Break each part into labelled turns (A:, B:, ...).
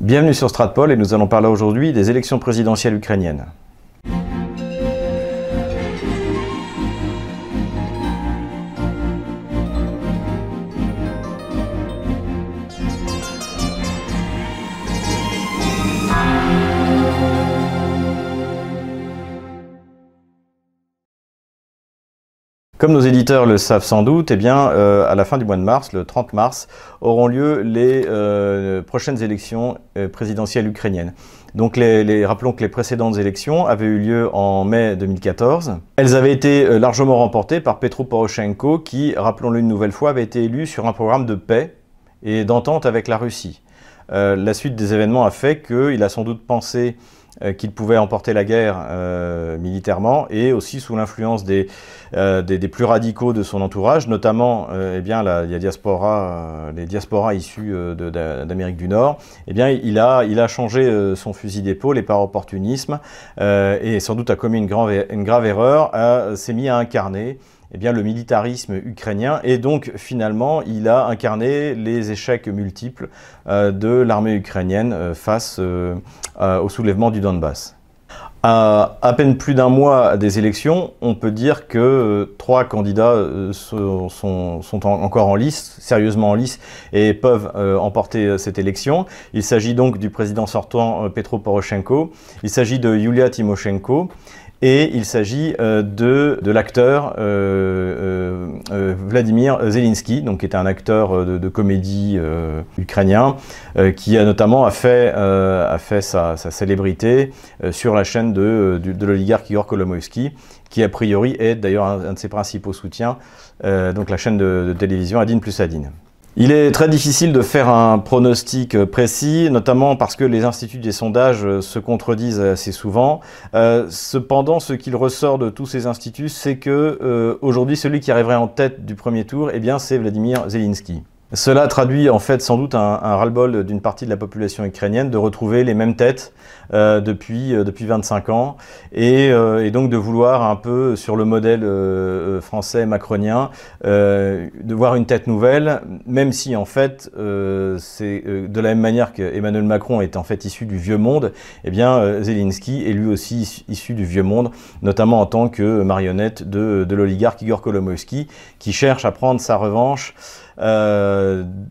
A: Bienvenue sur Stratpol et nous allons parler aujourd'hui des élections présidentielles ukrainiennes. Comme nos éditeurs le savent sans doute, eh euh, à la fin du mois de mars, le 30 mars, auront lieu les euh, prochaines élections euh, présidentielles ukrainiennes. Rappelons que les précédentes élections avaient eu lieu en mai 2014. Elles avaient été largement remportées par Petro Poroshenko qui, rappelons-le une nouvelle fois, avait été élu sur un programme de paix et d'entente avec la Russie. la suite des événements a fait qu'il a sans doute pensé qu'il pouvait emporter la guerre euh, militairement et aussi sous l'influence des, euh, des, plus radicaux de son entourage, notamment eh bien, la, diaspora, les diasporas issus d'Amérique du Nord. Eh bien, il, a, il a changé son fusil d'épaule et par opportunisme et sans doute a commis une, une grave erreur, s'est mis à incarner eh le militarisme ukrainien et donc finalement il a incarné les échecs multiples euh, de l'armée ukrainienne euh, face euh, au soulèvement du Donbass. À peine plus d'un mois des élections, on peut dire que trois candidats sont, sont, encore en lice, sérieusement en lice, et peuvent emporter cette élection. Il s'agit donc du président sortant Petro Poroshenko, il s'agit de Yulia Tymoshenko, et il s'agit euh, de, l'acteur euh, euh, Vladimir Zelensky, donc qui était un acteur de, comédie ukrainien, qui a notamment fait, sa, célébrité sur la chaîne de, l'oligarque Igor Kolomoïski, qui a priori est d'ailleurs un, de ses principaux soutiens, donc la chaîne de, télévision Adine plus Adine. Il est très difficile de faire un pronostic précis, notamment parce que les instituts des sondages se contredisent assez souvent. Euh, cependant, ce qu'il ressort de tous ces instituts, c'est que euh, aujourd'hui, celui qui arriverait en tête du premier tour, eh bien, c'est Vladimir Zelensky. Cela traduit en fait sans doute un, ras-le-bol d'une partie de la population ukrainienne de retrouver les mêmes têtes euh, depuis, euh, depuis 25 ans et, euh, et, donc de vouloir un peu sur le modèle euh, français macronien de voir une tête nouvelle, même si en fait c'est de la même manière qu'Emmanuel Macron est en fait issu du vieux monde, eh bien Zelensky est lui aussi issu du vieux monde, notamment en tant que marionnette de, l'oligarque Igor Kolomoïski qui cherche à prendre sa revanche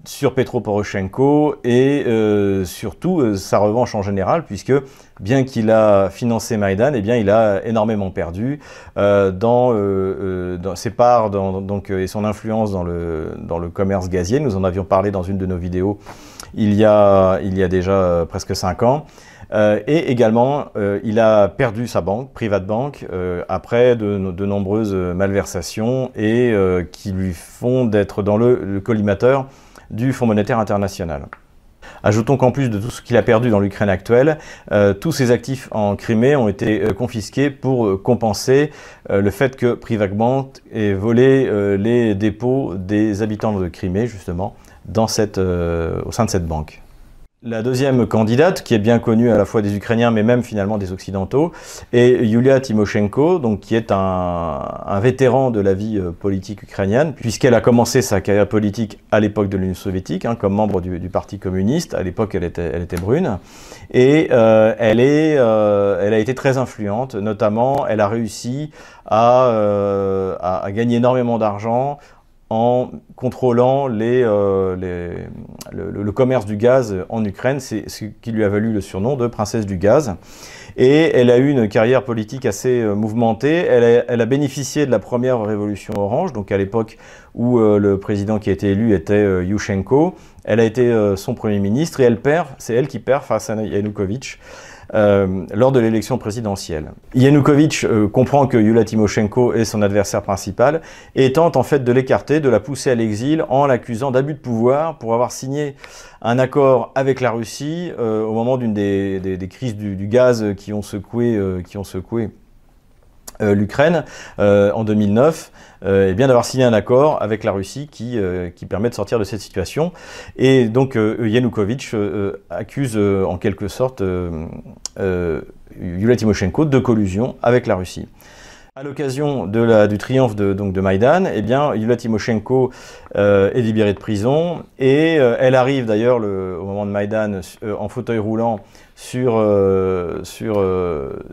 A: sur Petro Poroshenko et euh, surtout euh, sa revanche en général, puisque bien qu'il a financé Maïdan, eh bien il a énormément perdu dans, ses parts donc, et son influence dans le, dans le commerce gazier. Nous en avions parlé dans une de nos vidéos il y a, il y a déjà presque 5 ans. Euh, et également, euh, il a perdu sa banque, Private Bank, euh, après de, nombreuses malversations et qui lui font d'être dans le, collimateur du Fonds monétaire international. Ajoutons qu'en plus de tout ce qu'il a perdu dans l'Ukraine actuelle, tous ses actifs en Crimée ont été confisqués pour compenser le fait que Bank ait volé les dépôts des habitants de Crimée, justement, au sein de cette banque. La deuxième candidate, qui est bien connue à la fois des Ukrainiens, mais même finalement des Occidentaux, est Yulia Tymoshenko, donc qui est un, vétéran de la vie euh, politique ukrainienne, puisqu'elle a commencé sa carrière politique à l'époque de l'Union soviétique, hein, comme membre du, Parti communiste. À l'époque, elle était, elle était brune, et euh, elle, est, euh, elle a été très influente. Notamment, elle a réussi à, à gagner énormément d'argent en contrôlant euh, le, commerce du gaz en Ukraine. C'est ce qui lui a valu le surnom de princesse du gaz. Et elle a eu une carrière politique assez euh, mouvementée. Elle a, bénéficié de la première révolution orange, donc à l'époque où euh, le président qui a été élu était Yushchenko. Elle a été son premier ministre et elle perd, c'est elle qui perd face à Yanukovych. Euh, lors de l'élection présidentielle. Yanukovych euh, comprend que Yulia Tymoshenko est son adversaire principal et tente en fait de l'écarter, de la pousser à l'exil en l'accusant d'abus de pouvoir pour avoir signé un accord avec la Russie euh, au moment d'une des, crises du, gaz qui ont secoué, l'Ukraine euh, en 2009, euh, et bien d'avoir signé un accord avec la Russie qui, qui permet de sortir de cette situation. Et donc Yanukovych accuse en quelque sorte Yulia Tymoshenko de collusion avec la Russie. À l'occasion du triomphe de, donc de Maïdan, eh bien, Yulia Timoshenko euh, est libérée de prison et euh, elle arrive d'ailleurs au moment de Maïdan euh, en fauteuil roulant sur, sur,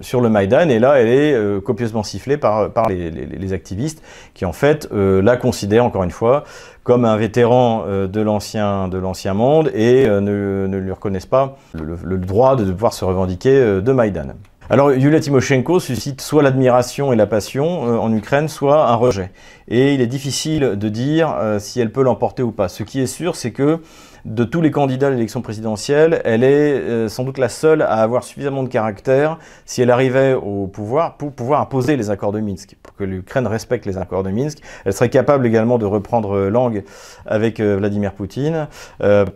A: sur le Maïdan et là elle est copieusement sifflée par, par les, activistes qui en fait la considèrent encore une fois comme un vétéran de l'ancien monde et ne, ne, lui reconnaissent pas le, le, droit de pouvoir se revendiquer de Maïdan. Alors Yulia Tymoshenko suscite soit l'admiration et la passion euh, en Ukraine, soit un rejet. Et il est difficile de dire euh, si elle peut l'emporter ou pas. Ce qui est sûr, c'est que de tous les candidats à l'élection présidentielle, elle est euh, sans doute la seule à avoir suffisamment de caractère si elle arrivait au pouvoir pour pouvoir imposer les accords de Minsk, pour que l'Ukraine respecte les accords de Minsk. Elle serait capable également de reprendre langue avec Vladimir Poutine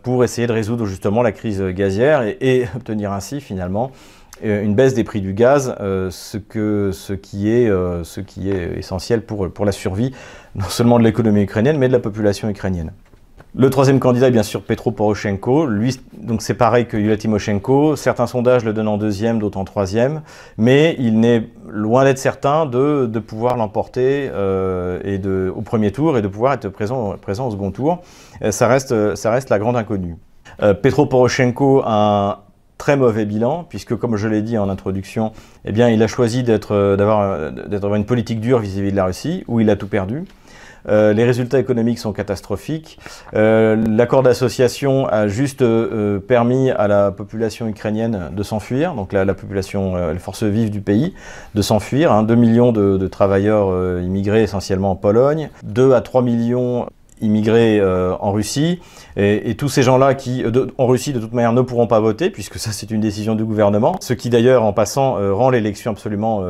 A: pour essayer de résoudre justement la crise gazière et obtenir ainsi finalement euh, une baisse des prix du gaz, euh, ce, que, ce, qui est, euh, ce qui est essentiel pour, pour la survie non seulement de l'économie ukrainienne, mais de la population ukrainienne. Le troisième candidat est bien sûr Petro Poroshenko. Lui, donc c'est pareil que Yulia Tymoshenko. Certains sondages le donnent en deuxième, d'autres en troisième, mais il n'est loin d'être certain de, de pouvoir l'emporter au premier tour et de pouvoir être présent, présent au second tour. ça, reste, ça reste la grande inconnue. Petro Poroshenko a très mauvais bilan, puisque comme je l'ai dit en introduction, eh bien, il a choisi d'être, euh, d'avoir, euh, une politique dure vis-à-vis de la Russie, où il a tout perdu. Euh, les résultats économiques sont catastrophiques. L'accord d'association a juste permis à la population ukrainienne de s'enfuir, donc la, la population, les forces vives du pays, de s'enfuir. Hein, 2 millions de, de travailleurs immigrés essentiellement en Pologne, 2 à 3 millions immigrés euh, en Russie. Et, tous ces gens-là qui, euh, en Russie, de toute manière, ne pourront pas voter, puisque ça, c'est une décision du gouvernement. Ce qui, d'ailleurs, en passant, euh, rend l'élection absolument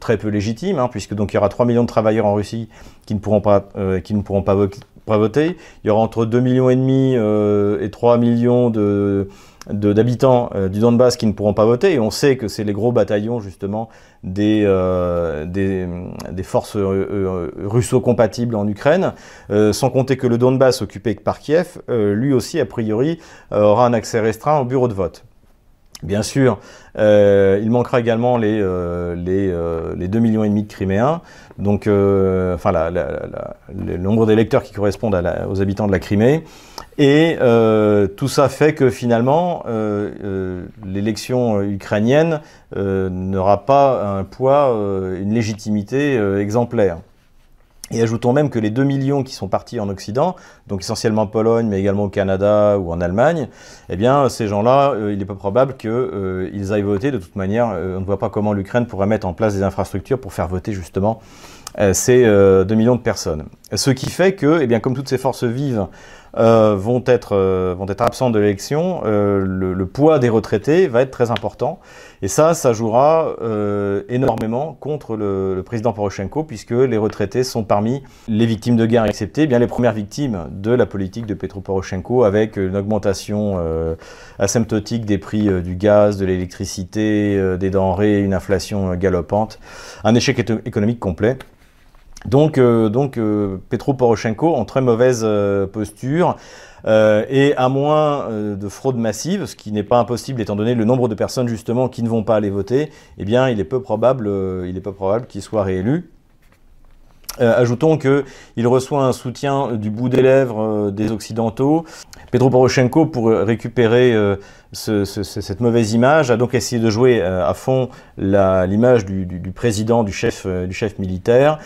A: très peu légitime, hein, puisque donc il y aura 3 millions de travailleurs en Russie qui ne pourront pas, qui ne pourront pas, voter. Il y aura entre 2 millions et demi et 3 millions de d'habitants euh, du Donbass qui ne pourront pas voter. Et on sait que c'est les gros bataillons justement des, euh, forces euh, russo-compatibles en Ukraine, sans compter que le Donbass occupé par Kiev, lui aussi a priori aura un accès restreint au bureau de vote. Bien sûr, il manquera également les, euh, les, euh, les 2 millions et demi de Criméens, donc enfin le nombre d'électeurs qui correspondent aux habitants de la Crimée. Et tout ça fait que finalement, l'élection ukrainienne n'aura pas un poids, une légitimité exemplaire. Et ajoutons même que les 2 millions qui sont partis en Occident, donc essentiellement en Pologne, mais également au Canada ou en Allemagne, eh bien, ces gens-là, euh, il est peu probable qu'ils euh, aillent voter. De toute manière, euh, on ne voit pas comment l'Ukraine pourrait mettre en place des infrastructures pour faire voter justement ces 2 millions de personnes. Ce qui fait que, eh bien, comme toutes ces forces vives euh, vont, être, euh, vont être absents de l'élection, euh, le, poids des retraités va être très important. Et ça, ça jouera énormément contre le, président Poroshenko, puisque les retraités sont parmi les victimes de guerre exceptées, eh bien les premières victimes de la politique de Petro Poroshenko, avec une augmentation asymptotique des prix du gaz, de l'électricité, des denrées, une inflation galopante, un échec économique complet. Donc, euh, euh, Petro Poroshenko en très mauvaise euh, posture. et à moins de fraude massive, ce qui n'est pas impossible étant donné le nombre de personnes justement qui ne vont pas aller voter, eh bien il est peu probable, il est peu probable qu'il soit réélu. ajoutons qu'il reçoit un soutien du bout des lèvres des Occidentaux. Petro Poroshenko, pour récupérer cette mauvaise image, a donc essayé de jouer à fond l'image du, président, du chef, du chef militaire.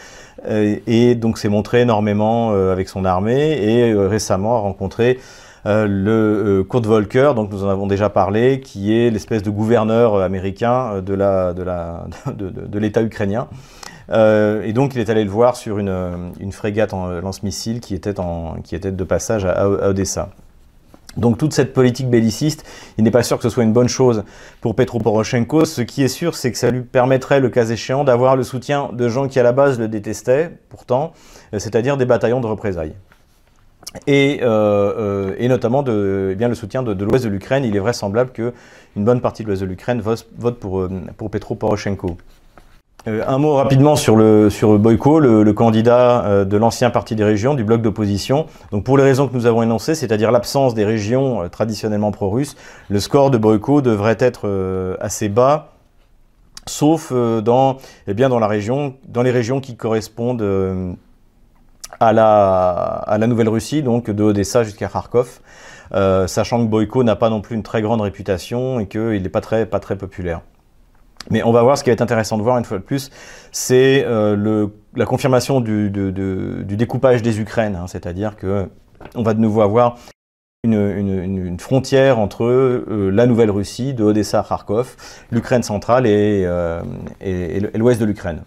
A: Euh, et donc s'est montré énormément euh, avec son armée et euh, récemment a rencontré le Kurt Volker, donc nous en avons déjà parlé, qui est l'espèce de gouverneur américain de l'État ukrainien. et donc il est allé le voir sur une, frégate en lance-missile qui était de passage à Odessa. Donc toute cette politique belliciste, il n'est pas sûr que ce soit une bonne chose pour Petro Poroshenko. Ce qui est sûr, c'est que ça lui permettrait, le cas échéant, d'avoir le soutien de gens qui à la base le détestaient, pourtant, euh, c'est-à-dire des bataillons de représailles. Et, euh, euh, notamment eh bien, le soutien de, l'ouest de l'Ukraine. Il est vraisemblable qu'une bonne partie de l'ouest de l'Ukraine vote, pour, pour Petro Poroshenko. Euh, un mot rapidement sur, le, sur Boyko, le, candidat euh, de l'ancien parti des régions, du bloc d'opposition. Donc pour les raisons que nous avons énoncées, c'est-à-dire l'absence des régions euh, traditionnellement pro-russes, le score de Boyko devrait être assez bas sauf dans, eh bien, dans, la région, dans les régions qui correspondent à la, Nouvelle-Russie, donc de Odessa jusqu'à Kharkov, sachant que Boyko n'a pas non plus une très grande réputation et qu'il n'est pas très populaire. Mais on va voir ce qui va être intéressant de voir une fois de plus, c'est euh, la confirmation du, découpage des Ukraines, hein, c'est-à-dire que on va de nouveau avoir une, frontière entre euh, la Nouvelle-Russie, de Odessa à Kharkov, l'Ukraine centrale et, et l'ouest de l'Ukraine.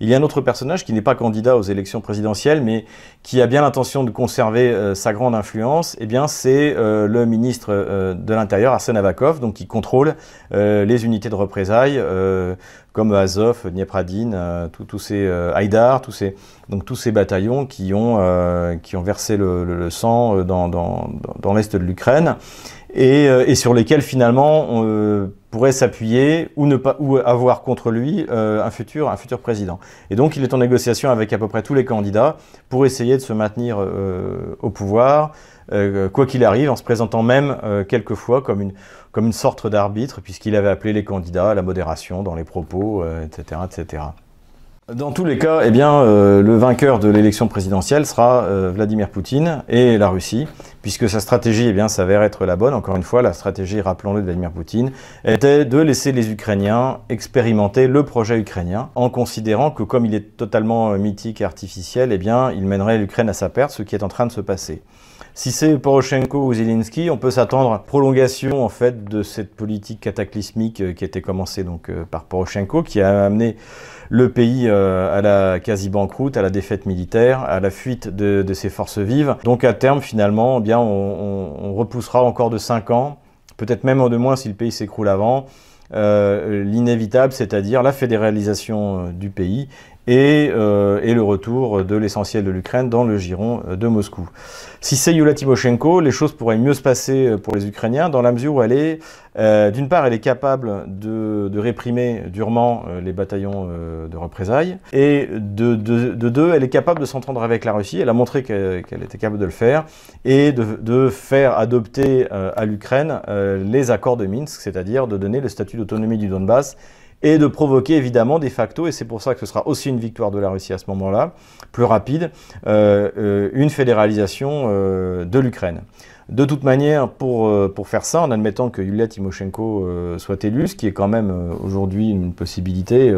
A: Il y a un autre personnage qui n'est pas candidat aux élections présidentielles, mais qui a bien l'intention de conserver euh, sa grande influence. Eh bien, c'est euh, le ministre euh, de l'Intérieur, Arsène Avakov, qui contrôle les unités de représailles comme Azov, Dniepradine, tous ces Haïdar, tous ces bataillons qui ont versé le, sang dans l'est de l'Ukraine et, et, sur lesquels finalement on pourrait s'appuyer ou ne pas ou avoir contre lui euh, un futur un futur président. Et donc il est en négociation avec à peu près tous les candidats pour essayer de se maintenir euh, au pouvoir euh, quoi qu'il arrive, en se présentant même quelquefois comme une comme une sorte d'arbitre puisqu'il avait appelé les candidats à la modération dans les propos, etc., etc. Dans tous les cas, eh bien, euh, le vainqueur de l'élection présidentielle sera euh, Vladimir Poutine et la Russie, puisque sa stratégie eh s'avère être la bonne. Encore une fois, la stratégie, rappelons-le, de Vladimir Poutine, était de laisser les Ukrainiens expérimenter le projet ukrainien, en considérant que comme il est totalement euh, mythique et artificiel, eh bien, il mènerait l'Ukraine à sa perte, ce qui est en train de se passer. Si c'est Poroshenko ou Zelensky, on peut s'attendre à prolongation en fait de cette politique cataclysmique qui était commencée donc par Poroshenko, qui a amené le pays euh, à la quasi-banqueroute, à la défaite militaire, à la fuite de, ses forces vives. Donc à terme, finalement, eh bien, on, repoussera encore de 5 ans, peut-être même de moins si le pays s'écroule avant, euh, l'inévitable, c'est-à-dire la fédéralisation euh, du pays euh, et, le retour de l'essentiel de l'Ukraine dans le giron euh, de Moscou. Si c'est Yulia Timoshenko, les choses pourraient mieux se passer euh, pour les Ukrainiens dans la mesure où elle est, d'une part, elle est capable de, réprimer durement les bataillons de représailles, et de, deux, elle est capable de s'entendre avec la Russie, elle a montré qu'elle était capable de le faire, et de, faire adopter à l'Ukraine les accords de Minsk, c'est-à-dire de donner le statut d'autonomie du Donbass et de provoquer évidemment des facto, et c'est pour ça que ce sera aussi une victoire de la Russie à ce moment-là, plus rapide, euh, euh, une fédéralisation euh, de l'Ukraine. De toute manière, pour, faire ça, en admettant que Yulia Timoshenko soit élue, ce qui est quand même aujourd'hui une possibilité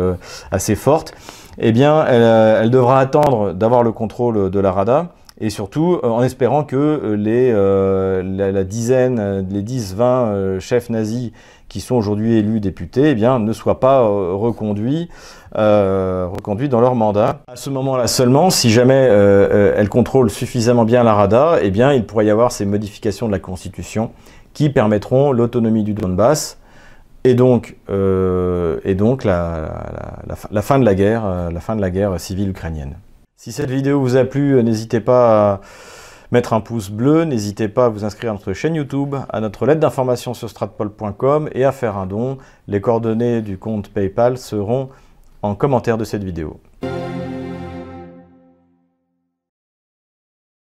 A: assez forte, eh bien, elle devra attendre d'avoir le contrôle de la Rada, et surtout en espérant que les, la, la, dizaine, les 10-20 chefs nazis qui sont aujourd'hui élus députés, eh bien, ne soient pas euh, reconduits, euh, reconduits dans leur mandat. À ce moment-là seulement, si jamais euh, elle contrôle suffisamment bien la Rada, eh bien, il pourrait y avoir ces modifications de la Constitution qui permettront l'autonomie du Donbass et donc, et donc la, fin de la guerre, la fin de la guerre civile ukrainienne. Si cette vidéo vous a plu, n'hésitez pas à mettre un pouce bleu, n'hésitez pas à vous inscrire à notre chaîne YouTube, à notre lettre d'information sur stratpol.com et à faire un don. Les coordonnées du compte PayPal seront en commentaire de cette vidéo.